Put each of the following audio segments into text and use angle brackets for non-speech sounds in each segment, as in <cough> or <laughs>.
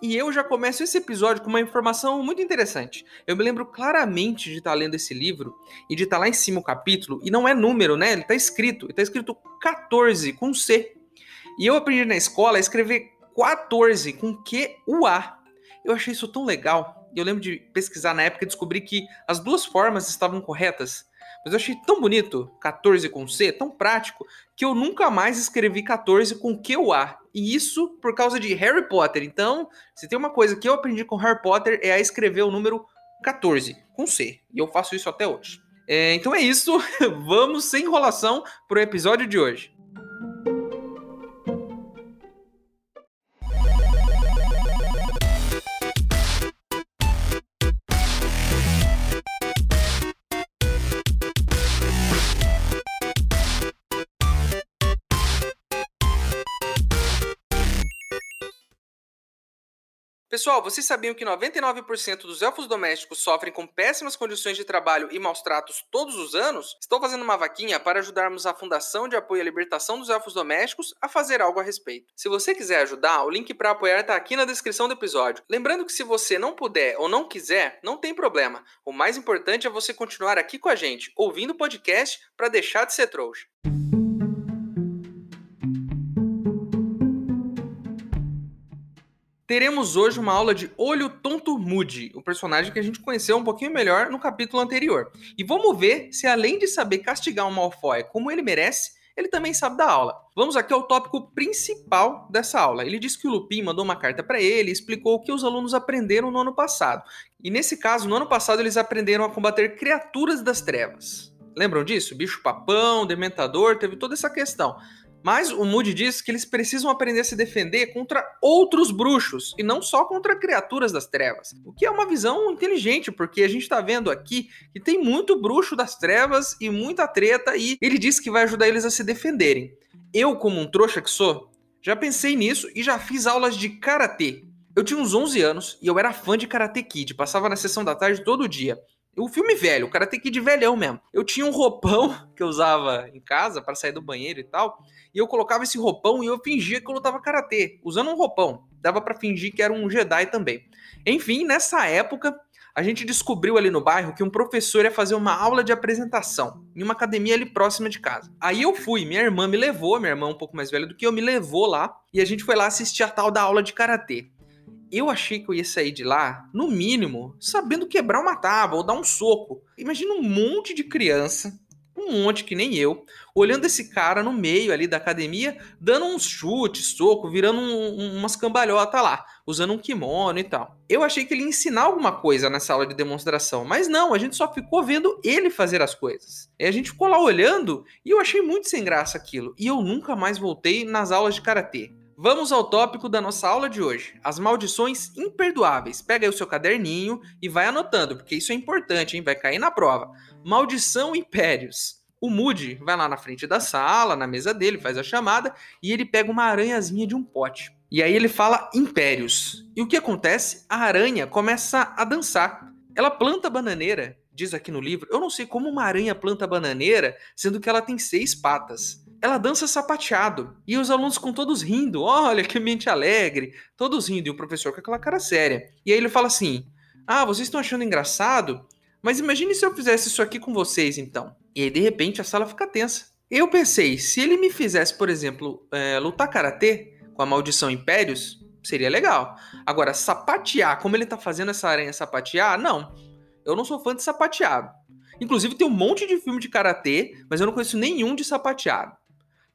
E eu já começo esse episódio com uma informação muito interessante. Eu me lembro claramente de estar lendo esse livro e de estar lá em cima o capítulo, e não é número, né? Ele está escrito, está escrito 14 com C. E eu aprendi na escola a escrever 14 com Q-U-A. Eu achei isso tão legal. Eu lembro de pesquisar na época e descobri que as duas formas estavam corretas. Mas eu achei tão bonito, 14 com C, tão prático, que eu nunca mais escrevi 14 com QA. E isso por causa de Harry Potter. Então, se tem uma coisa que eu aprendi com Harry Potter é a escrever o número 14 com C. E eu faço isso até hoje. É, então é isso. <laughs> Vamos sem enrolação para o episódio de hoje. Pessoal, vocês sabiam que 99% dos elfos domésticos sofrem com péssimas condições de trabalho e maus tratos todos os anos? Estou fazendo uma vaquinha para ajudarmos a Fundação de Apoio à Libertação dos Elfos Domésticos a fazer algo a respeito. Se você quiser ajudar, o link para apoiar está aqui na descrição do episódio. Lembrando que se você não puder ou não quiser, não tem problema. O mais importante é você continuar aqui com a gente, ouvindo o podcast para deixar de ser trouxa. Teremos hoje uma aula de Olho Tonto Moody, o personagem que a gente conheceu um pouquinho melhor no capítulo anterior. E vamos ver se além de saber castigar um Malfoy como ele merece, ele também sabe da aula. Vamos aqui ao tópico principal dessa aula. Ele diz que o Lupin mandou uma carta para ele e explicou o que os alunos aprenderam no ano passado. E nesse caso, no ano passado, eles aprenderam a combater criaturas das trevas. Lembram disso? Bicho papão, dementador, teve toda essa questão. Mas o Moody diz que eles precisam aprender a se defender contra outros bruxos e não só contra criaturas das trevas. O que é uma visão inteligente, porque a gente está vendo aqui que tem muito bruxo das trevas e muita treta e ele diz que vai ajudar eles a se defenderem. Eu, como um trouxa que sou, já pensei nisso e já fiz aulas de karatê. Eu tinha uns 11 anos e eu era fã de Karate Kid, passava na sessão da tarde todo dia. O filme velho, o Karate Kid velhão mesmo. Eu tinha um roupão <laughs> que eu usava em casa para sair do banheiro e tal e eu colocava esse roupão e eu fingia que eu lutava karatê, usando um roupão. Dava para fingir que era um Jedi também. Enfim, nessa época, a gente descobriu ali no bairro que um professor ia fazer uma aula de apresentação em uma academia ali próxima de casa. Aí eu fui, minha irmã me levou, minha irmã um pouco mais velha do que eu, me levou lá e a gente foi lá assistir a tal da aula de karatê. Eu achei que eu ia sair de lá, no mínimo, sabendo quebrar uma tábua ou dar um soco. Imagina um monte de criança um monte que nem eu, olhando esse cara no meio ali da academia, dando uns chutes, soco, virando um, um, umas cambalhotas lá, usando um kimono e tal. Eu achei que ele ia ensinar alguma coisa nessa aula de demonstração, mas não, a gente só ficou vendo ele fazer as coisas. E a gente ficou lá olhando e eu achei muito sem graça aquilo. E eu nunca mais voltei nas aulas de karatê. Vamos ao tópico da nossa aula de hoje: as maldições imperdoáveis. Pega aí o seu caderninho e vai anotando, porque isso é importante, hein? Vai cair na prova. Maldição impérios. O Moody vai lá na frente da sala, na mesa dele, faz a chamada e ele pega uma aranhazinha de um pote. E aí ele fala impérios. E o que acontece? A aranha começa a dançar. Ela planta bananeira, diz aqui no livro. Eu não sei como uma aranha planta bananeira, sendo que ela tem seis patas. Ela dança sapateado. E os alunos com todos rindo. Olha que mente alegre. Todos rindo. E o professor com aquela cara séria. E aí ele fala assim: Ah, vocês estão achando engraçado? Mas imagine se eu fizesse isso aqui com vocês, então. E aí, de repente, a sala fica tensa. Eu pensei, se ele me fizesse, por exemplo, é, lutar karatê com a maldição Impérios, seria legal. Agora, sapatear, como ele tá fazendo essa aranha sapatear, não. Eu não sou fã de sapateado. Inclusive, tem um monte de filme de karatê, mas eu não conheço nenhum de sapateado.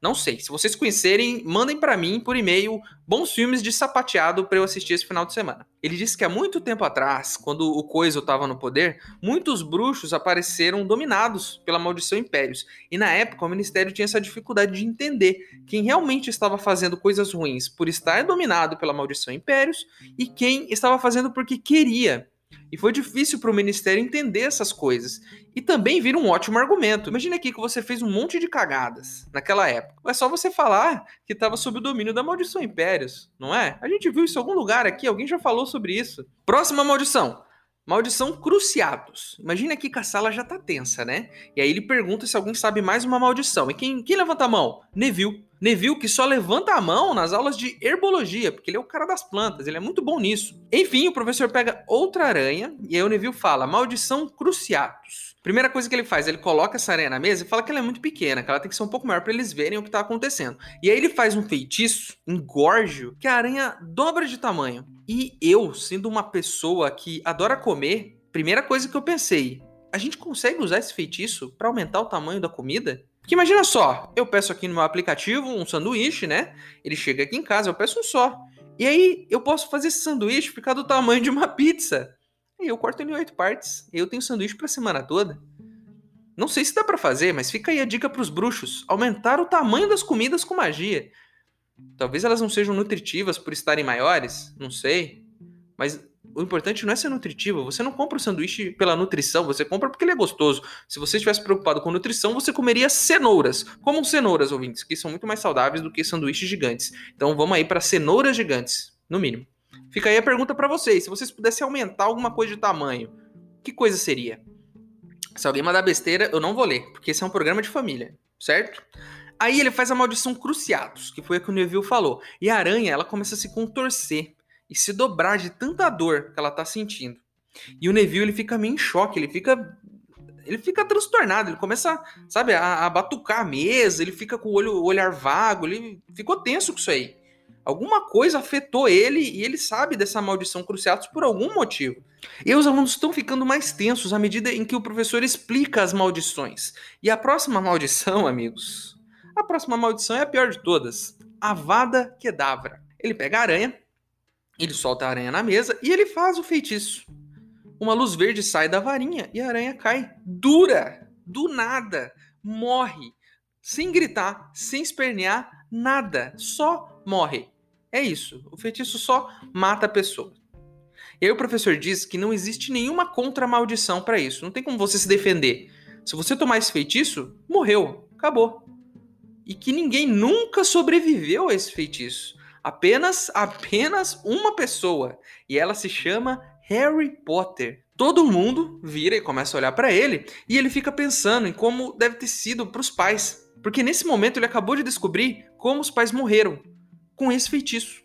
Não sei. Se vocês conhecerem, mandem para mim por e-mail bons filmes de sapateado para eu assistir esse final de semana. Ele disse que há muito tempo atrás, quando o Coiso estava no poder, muitos bruxos apareceram dominados pela maldição Impérios. E na época o ministério tinha essa dificuldade de entender quem realmente estava fazendo coisas ruins por estar dominado pela maldição Impérios e quem estava fazendo porque queria. E foi difícil para o ministério entender essas coisas. E também vira um ótimo argumento. Imagina aqui que você fez um monte de cagadas naquela época. É só você falar que estava sob o domínio da maldição impérios, não é? A gente viu isso em algum lugar aqui, alguém já falou sobre isso. Próxima maldição. Maldição Cruciatus. Imagina aqui que a sala já tá tensa, né? E aí ele pergunta se alguém sabe mais uma maldição. E quem, quem levanta a mão? Neville. Neville que só levanta a mão nas aulas de herbologia, porque ele é o cara das plantas, ele é muito bom nisso. Enfim, o professor pega outra aranha e aí o Neville fala: Maldição Cruciatus. Primeira coisa que ele faz, ele coloca essa aranha na mesa e fala que ela é muito pequena, que ela tem que ser um pouco maior para eles verem o que tá acontecendo. E aí ele faz um feitiço, engorjo, que a aranha dobra de tamanho. E eu, sendo uma pessoa que adora comer, primeira coisa que eu pensei, a gente consegue usar esse feitiço para aumentar o tamanho da comida? Porque imagina só, eu peço aqui no meu aplicativo um sanduíche, né? Ele chega aqui em casa, eu peço um só. E aí eu posso fazer esse sanduíche ficar do tamanho de uma <laughs> pizza. E eu corto ele em oito partes. E eu tenho sanduíche pra semana toda. Não sei se dá para fazer, mas fica aí a dica pros bruxos: aumentar o tamanho das comidas com magia. Talvez elas não sejam nutritivas por estarem maiores, não sei. Mas o importante não é ser nutritivo. Você não compra o sanduíche pela nutrição, você compra porque ele é gostoso. Se você estivesse preocupado com nutrição, você comeria cenouras. Como cenouras, ouvintes, que são muito mais saudáveis do que sanduíches gigantes. Então vamos aí para cenouras gigantes, no mínimo. Fica aí a pergunta para vocês. Se vocês pudessem aumentar alguma coisa de tamanho, que coisa seria? Se alguém mandar besteira, eu não vou ler, porque esse é um programa de família, certo? Aí ele faz a maldição Cruciatus, que foi a que o Neville falou. E a aranha, ela começa a se contorcer e se dobrar de tanta dor que ela tá sentindo. E o Neville ele fica meio em choque, ele fica ele fica transtornado, ele começa, sabe, a, a batucar a mesa, ele fica com o, olho, olhar vago, ele ficou tenso com isso aí. Alguma coisa afetou ele e ele sabe dessa maldição cruciatus por algum motivo. E os alunos estão ficando mais tensos à medida em que o professor explica as maldições. E a próxima maldição, amigos, a próxima maldição é a pior de todas. Avada Kedavra. Ele pega a aranha, ele solta a aranha na mesa e ele faz o feitiço. Uma luz verde sai da varinha e a aranha cai dura, do nada, morre, sem gritar, sem espernear, nada, só morre. É isso, o feitiço só mata a pessoa. E aí o professor diz que não existe nenhuma contra-maldição para isso, não tem como você se defender. Se você tomar esse feitiço, morreu, acabou. E que ninguém nunca sobreviveu a esse feitiço apenas apenas uma pessoa e ela se chama Harry Potter. Todo mundo vira e começa a olhar para ele e ele fica pensando em como deve ter sido para os pais, porque nesse momento ele acabou de descobrir como os pais morreram com esse feitiço.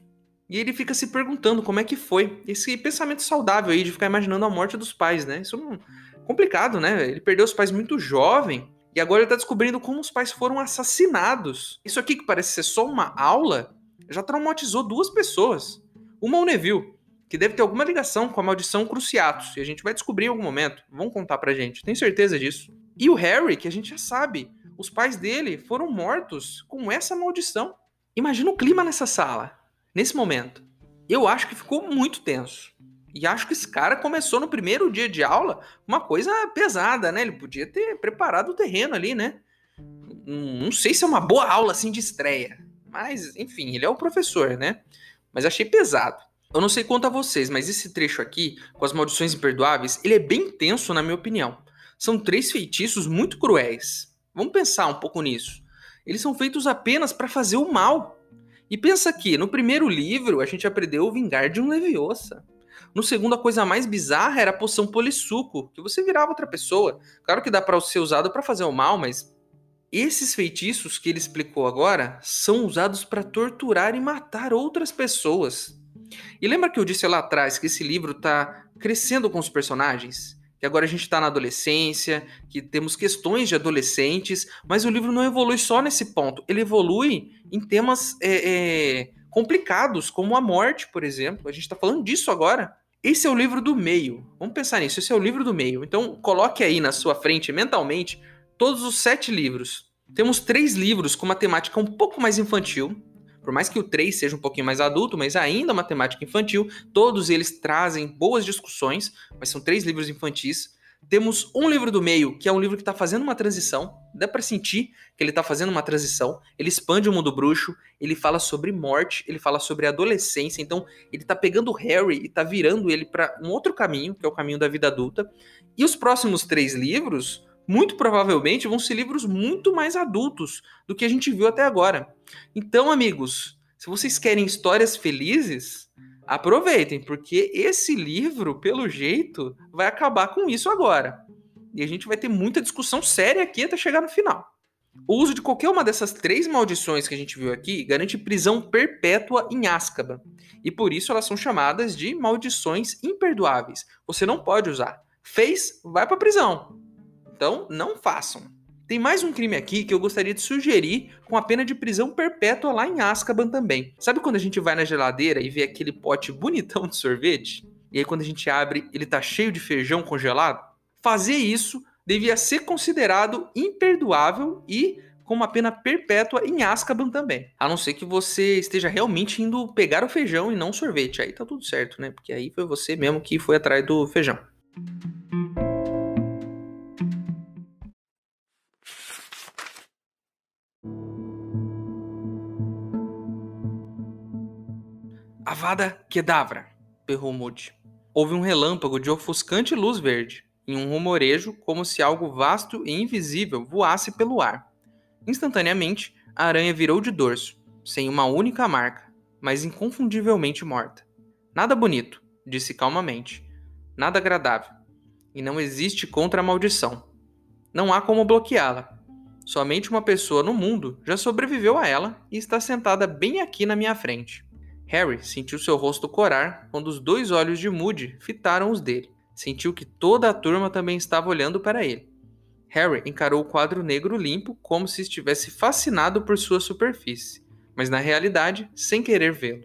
E ele fica se perguntando como é que foi esse pensamento saudável aí de ficar imaginando a morte dos pais, né? Isso é complicado, né? Ele perdeu os pais muito jovem e agora ele tá descobrindo como os pais foram assassinados. Isso aqui que parece ser só uma aula já traumatizou duas pessoas. Uma o Neville, que deve ter alguma ligação com a maldição Cruciatus, e a gente vai descobrir em algum momento. Vão contar pra gente, tenho certeza disso. E o Harry, que a gente já sabe, os pais dele foram mortos com essa maldição. Imagina o clima nessa sala, nesse momento. Eu acho que ficou muito tenso. E acho que esse cara começou no primeiro dia de aula uma coisa pesada, né? Ele podia ter preparado o terreno ali, né? Não sei se é uma boa aula assim de estreia. Mas, enfim, ele é o professor, né? Mas achei pesado. Eu não sei quanto a vocês, mas esse trecho aqui, com as maldições imperdoáveis, ele é bem tenso, na minha opinião. São três feitiços muito cruéis. Vamos pensar um pouco nisso. Eles são feitos apenas para fazer o mal. E pensa aqui, no primeiro livro a gente aprendeu o vingar de um Leviosa. No segundo, a coisa mais bizarra era a poção polissuco, que você virava outra pessoa. Claro que dá para ser usado para fazer o mal, mas esses feitiços que ele explicou agora são usados para torturar e matar outras pessoas. E lembra que eu disse lá atrás que esse livro está crescendo com os personagens? Que agora a gente está na adolescência, que temos questões de adolescentes, mas o livro não evolui só nesse ponto. Ele evolui em temas é, é, complicados, como a morte, por exemplo. A gente está falando disso agora. Esse é o livro do meio. Vamos pensar nisso. Esse é o livro do meio. Então, coloque aí na sua frente mentalmente todos os sete livros. Temos três livros com uma temática um pouco mais infantil, por mais que o 3 seja um pouquinho mais adulto, mas ainda uma temática infantil, todos eles trazem boas discussões, mas são três livros infantis. Temos um livro do meio, que é um livro que está fazendo uma transição. Dá para sentir que ele está fazendo uma transição. Ele expande o mundo bruxo, ele fala sobre morte, ele fala sobre adolescência. Então, ele está pegando o Harry e está virando ele para um outro caminho, que é o caminho da vida adulta. E os próximos três livros, muito provavelmente, vão ser livros muito mais adultos do que a gente viu até agora. Então, amigos, se vocês querem histórias felizes, aproveitem, porque esse livro, pelo jeito, vai acabar com isso agora. E a gente vai ter muita discussão séria aqui até chegar no final. O uso de qualquer uma dessas três maldições que a gente viu aqui garante prisão perpétua em Azkaban. E por isso elas são chamadas de maldições imperdoáveis. Você não pode usar. Fez, vai para prisão. Então, não façam. Tem mais um crime aqui que eu gostaria de sugerir com a pena de prisão perpétua lá em Azkaban também. Sabe quando a gente vai na geladeira e vê aquele pote bonitão de sorvete? E aí quando a gente abre, ele tá cheio de feijão congelado? Fazer isso devia ser considerado imperdoável e com uma pena perpétua em Azkaban também. A não ser que você esteja realmente indo pegar o feijão e não o sorvete. Aí tá tudo certo, né? Porque aí foi você mesmo que foi atrás do feijão. Avada Kedavra, berrou Moody. Houve um relâmpago de ofuscante luz verde, e um rumorejo como se algo vasto e invisível voasse pelo ar. Instantaneamente, a aranha virou de dorso, sem uma única marca, mas inconfundivelmente morta. Nada bonito, disse calmamente. Nada agradável. E não existe contra a maldição. Não há como bloqueá-la. Somente uma pessoa no mundo já sobreviveu a ela e está sentada bem aqui na minha frente. Harry sentiu seu rosto corar quando os dois olhos de Moody fitaram os dele. Sentiu que toda a turma também estava olhando para ele. Harry encarou o quadro negro limpo como se estivesse fascinado por sua superfície, mas na realidade sem querer vê-lo.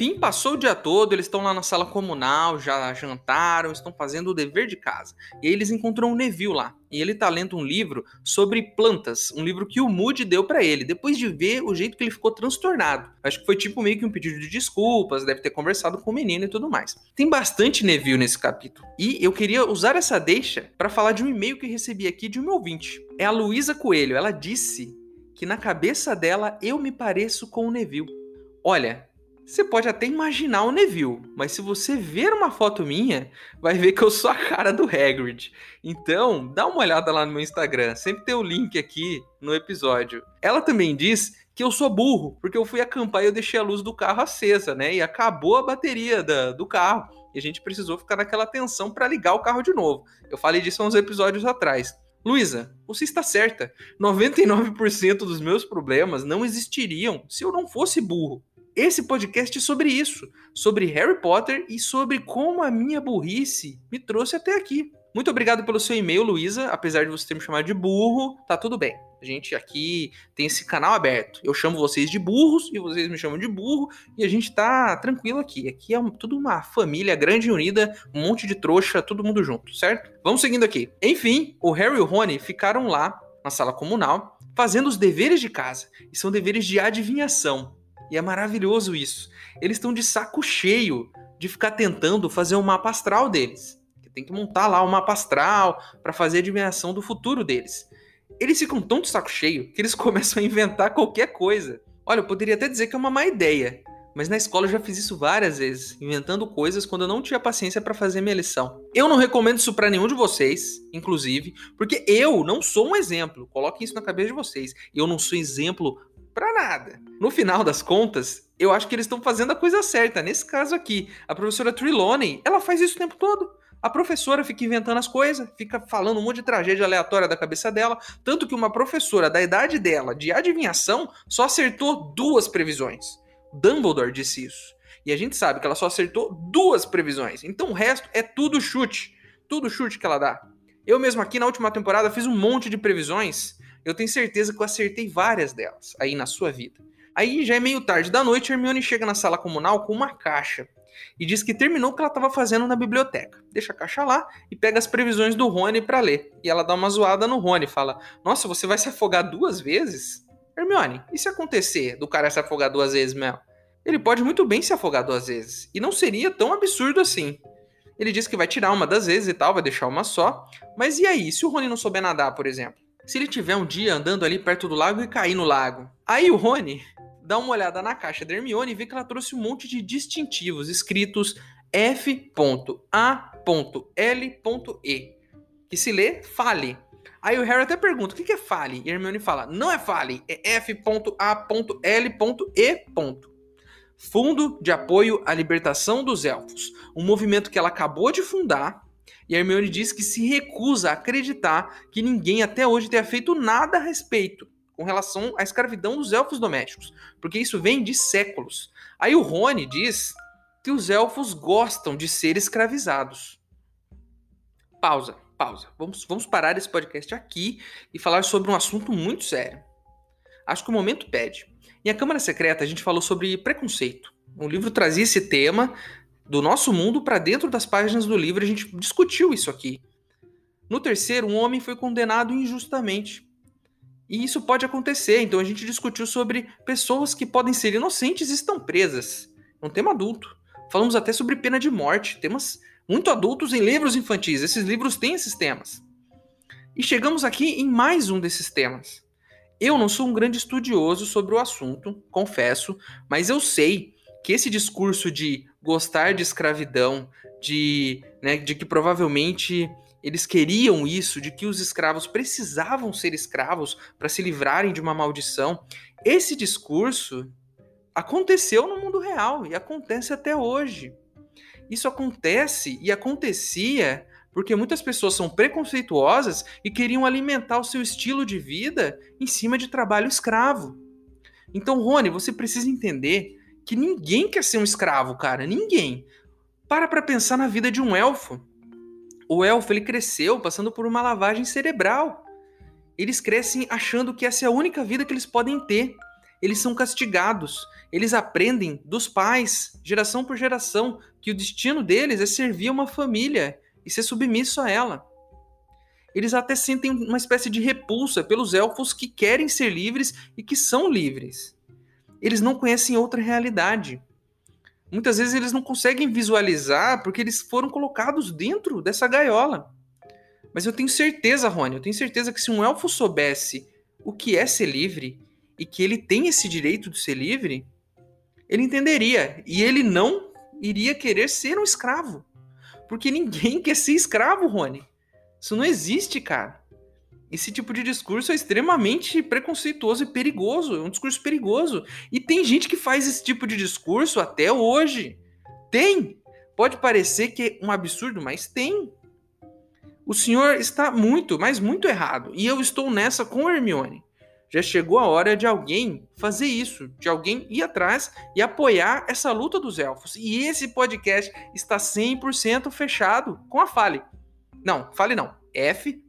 Enfim, passou o dia todo, eles estão lá na sala comunal, já jantaram, estão fazendo o dever de casa. E aí eles encontram o Neville lá. E ele tá lendo um livro sobre plantas, um livro que o Moody deu para ele, depois de ver o jeito que ele ficou transtornado. Acho que foi tipo meio que um pedido de desculpas, deve ter conversado com o menino e tudo mais. Tem bastante Neville nesse capítulo. E eu queria usar essa deixa para falar de um e-mail que recebi aqui de um ouvinte. É a Luísa Coelho. Ela disse que na cabeça dela eu me pareço com o Neville. Olha, você pode até imaginar o Neville, mas se você ver uma foto minha, vai ver que eu sou a cara do Hagrid. Então, dá uma olhada lá no meu Instagram, sempre tem o link aqui no episódio. Ela também diz que eu sou burro, porque eu fui acampar e eu deixei a luz do carro acesa, né? E acabou a bateria da, do carro. E a gente precisou ficar naquela tensão para ligar o carro de novo. Eu falei disso há uns episódios atrás. Luísa, você está certa. 99% dos meus problemas não existiriam se eu não fosse burro esse podcast é sobre isso, sobre Harry Potter e sobre como a minha burrice me trouxe até aqui. Muito obrigado pelo seu e-mail, Luísa. Apesar de você ter me chamado de burro, tá tudo bem. A gente aqui tem esse canal aberto. Eu chamo vocês de burros e vocês me chamam de burro e a gente tá tranquilo aqui. Aqui é tudo uma família grande e unida, um monte de trouxa, todo mundo junto, certo? Vamos seguindo aqui. Enfim, o Harry e o Rony ficaram lá na sala comunal fazendo os deveres de casa. E são deveres de adivinhação. E é maravilhoso isso. Eles estão de saco cheio de ficar tentando fazer o um mapa astral deles. Tem que montar lá o um mapa astral para fazer a dimensão do futuro deles. Eles ficam tão de saco cheio que eles <laughs> começam a inventar qualquer coisa. Olha, eu poderia até dizer que é uma má ideia, mas na escola eu já fiz isso várias vezes, inventando coisas quando eu não tinha paciência para fazer minha lição. Eu não recomendo isso para nenhum de vocês, inclusive, porque eu não sou um exemplo. Coloquem isso na cabeça de vocês. Eu não sou exemplo para nada. No final das contas, eu acho que eles estão fazendo a coisa certa. Nesse caso aqui, a professora Trelawney, ela faz isso o tempo todo. A professora fica inventando as coisas, fica falando um monte de tragédia aleatória da cabeça dela, tanto que uma professora da idade dela de adivinhação só acertou duas previsões. Dumbledore disse isso. E a gente sabe que ela só acertou duas previsões. Então o resto é tudo chute. Tudo chute que ela dá. Eu mesmo aqui na última temporada fiz um monte de previsões eu tenho certeza que eu acertei várias delas aí na sua vida. Aí já é meio tarde da noite, Hermione chega na sala comunal com uma caixa e diz que terminou o que ela estava fazendo na biblioteca. Deixa a caixa lá e pega as previsões do Rony para ler. E ela dá uma zoada no Rony, fala: "Nossa, você vai se afogar duas vezes?" Hermione, e se acontecer do cara se afogar duas vezes, Mel? Ele pode muito bem se afogar duas vezes, e não seria tão absurdo assim. Ele diz que vai tirar uma das vezes e tal, vai deixar uma só. Mas e aí, se o Rony não souber nadar, por exemplo? Se ele tiver um dia andando ali perto do lago e cair no lago? Aí o Rony dá uma olhada na caixa da Hermione e vê que ela trouxe um monte de distintivos escritos F.A.L.E, que se lê fale. Aí o Harry até pergunta: o que é fale? E a Hermione fala: não é fale, é F.A.L.E. Fundo de Apoio à Libertação dos Elfos, um movimento que ela acabou de fundar. E a Hermione diz que se recusa a acreditar que ninguém até hoje tenha feito nada a respeito com relação à escravidão dos elfos domésticos, porque isso vem de séculos. Aí o Rony diz que os elfos gostam de ser escravizados. Pausa, pausa. Vamos, vamos parar esse podcast aqui e falar sobre um assunto muito sério. Acho que o momento pede. Em A Câmara Secreta, a gente falou sobre preconceito. O livro trazia esse tema do nosso mundo para dentro das páginas do livro, a gente discutiu isso aqui. No terceiro, um homem foi condenado injustamente e isso pode acontecer. Então a gente discutiu sobre pessoas que podem ser inocentes e estão presas. É um tema adulto. Falamos até sobre pena de morte, temas muito adultos em livros infantis. Esses livros têm esses temas. E chegamos aqui em mais um desses temas. Eu não sou um grande estudioso sobre o assunto, confesso, mas eu sei que esse discurso de gostar de escravidão, de, né, de que provavelmente eles queriam isso, de que os escravos precisavam ser escravos para se livrarem de uma maldição. Esse discurso aconteceu no mundo real e acontece até hoje. Isso acontece e acontecia porque muitas pessoas são preconceituosas e queriam alimentar o seu estilo de vida em cima de trabalho escravo. Então, Rony, você precisa entender que ninguém quer ser um escravo, cara, ninguém. Para para pensar na vida de um elfo o elfo ele cresceu passando por uma lavagem cerebral. Eles crescem achando que essa é a única vida que eles podem ter. Eles são castigados. Eles aprendem dos pais, geração por geração, que o destino deles é servir uma família e ser submisso a ela. Eles até sentem uma espécie de repulsa pelos elfos que querem ser livres e que são livres. Eles não conhecem outra realidade muitas vezes eles não conseguem visualizar porque eles foram colocados dentro dessa gaiola. Mas eu tenho certeza, Rony, eu tenho certeza que se um elfo soubesse o que é ser livre e que ele tem esse direito de ser livre, ele entenderia e ele não iria querer ser um escravo. Porque ninguém <laughs> quer ser escravo, Rony. Isso não existe, cara. Esse tipo de discurso é extremamente preconceituoso e perigoso. É um discurso perigoso. E tem gente que faz esse tipo de discurso até hoje. Tem. Pode parecer que é um absurdo, mas tem. O senhor está muito, mas muito errado. E eu estou nessa com Hermione. Já chegou a hora de alguém fazer isso, de alguém ir atrás e apoiar essa luta dos elfos. E esse podcast está 100% fechado com a Fale. Não, Fale não. F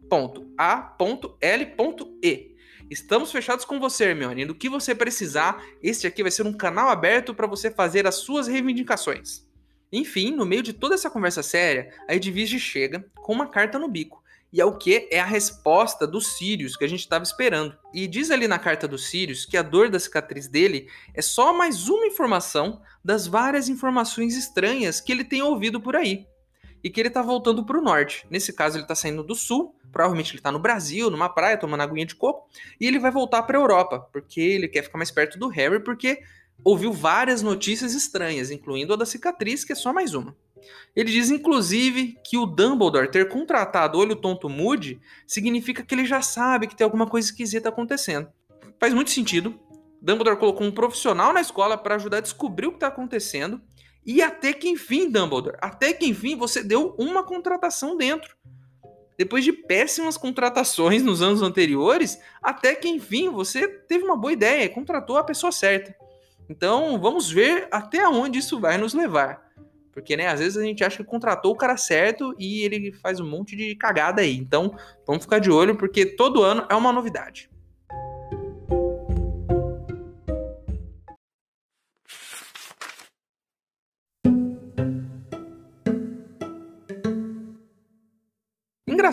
A.L.E. Estamos fechados com você, Hermione. Do que você precisar, este aqui vai ser um canal aberto para você fazer as suas reivindicações. Enfim, no meio de toda essa conversa séria, a Edwige chega com uma carta no bico. E é o que? É a resposta do Sirius que a gente estava esperando. E diz ali na carta do Sirius que a dor da cicatriz dele é só mais uma informação das várias informações estranhas que ele tem ouvido por aí e que ele tá voltando para o norte. Nesse caso, ele tá saindo do sul, provavelmente ele tá no Brasil, numa praia, tomando aguinha de coco, e ele vai voltar para Europa, porque ele quer ficar mais perto do Harry, porque ouviu várias notícias estranhas, incluindo a da cicatriz, que é só mais uma. Ele diz, inclusive, que o Dumbledore ter contratado Olho Tonto Moody significa que ele já sabe que tem alguma coisa esquisita acontecendo. Faz muito sentido. Dumbledore colocou um profissional na escola para ajudar a descobrir o que está acontecendo e até que enfim, Dumbledore, até que enfim você deu uma contratação dentro. Depois de péssimas contratações nos anos anteriores, até que enfim você teve uma boa ideia contratou a pessoa certa. Então vamos ver até onde isso vai nos levar. Porque, né, às vezes a gente acha que contratou o cara certo e ele faz um monte de cagada aí. Então, vamos ficar de olho porque todo ano é uma novidade.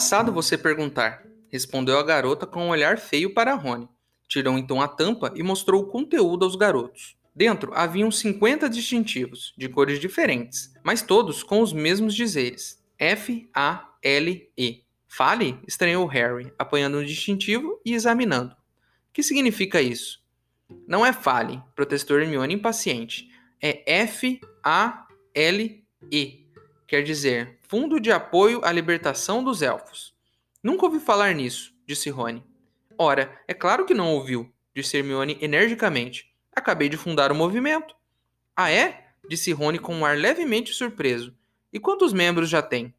Engraçado você perguntar, respondeu a garota com um olhar feio para Rony. Tirou então a tampa e mostrou o conteúdo aos garotos. Dentro haviam 50 distintivos, de cores diferentes, mas todos com os mesmos dizeres: F-A-L-E. Fale? estranhou Harry, apanhando um distintivo e examinando. Que significa isso? Não é fale, protestou Hermione impaciente. É F-A-L-E. Quer dizer, Fundo de Apoio à Libertação dos Elfos. Nunca ouvi falar nisso, disse Rony. Ora, é claro que não ouviu, disse Hermione energicamente. Acabei de fundar o movimento. Ah, é? disse Rony com um ar levemente surpreso. E quantos membros já tem?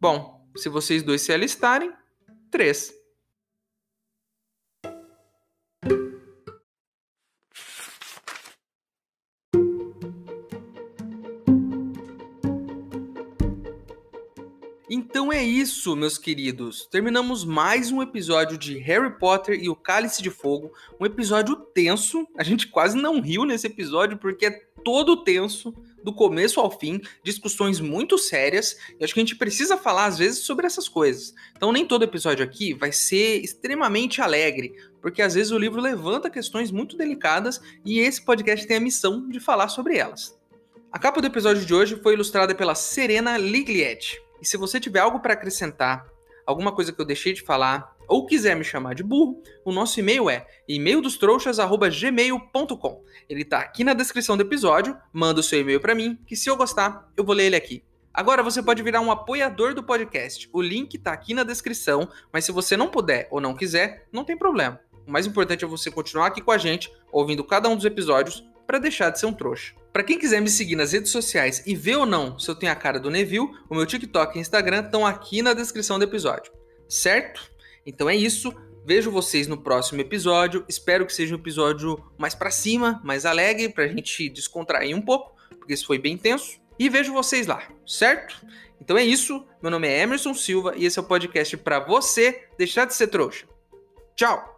Bom, se vocês dois se alistarem, três. Então é isso, meus queridos. Terminamos mais um episódio de Harry Potter e o Cálice de Fogo. Um episódio tenso. A gente quase não riu nesse episódio porque é todo tenso, do começo ao fim, discussões muito sérias. E acho que a gente precisa falar às vezes sobre essas coisas. Então nem todo episódio aqui vai ser extremamente alegre, porque às vezes o livro levanta questões muito delicadas e esse podcast tem a missão de falar sobre elas. A capa do episódio de hoje foi ilustrada pela Serena Liglietti. E se você tiver algo para acrescentar, alguma coisa que eu deixei de falar, ou quiser me chamar de burro, o nosso e-mail é e-maildostrouxas@gmail.com. Ele está aqui na descrição do episódio. Manda o seu e-mail para mim, que se eu gostar, eu vou ler ele aqui. Agora você pode virar um apoiador do podcast. O link está aqui na descrição, mas se você não puder ou não quiser, não tem problema. O mais importante é você continuar aqui com a gente, ouvindo cada um dos episódios, para deixar de ser um trouxa. Para quem quiser me seguir nas redes sociais e ver ou não se eu tenho a cara do Neville, o meu TikTok e Instagram estão aqui na descrição do episódio. Certo? Então é isso. Vejo vocês no próximo episódio. Espero que seja um episódio mais para cima, mais alegre, pra gente descontrair um pouco, porque isso foi bem tenso. E vejo vocês lá, certo? Então é isso. Meu nome é Emerson Silva e esse é o podcast para você deixar de ser trouxa. Tchau!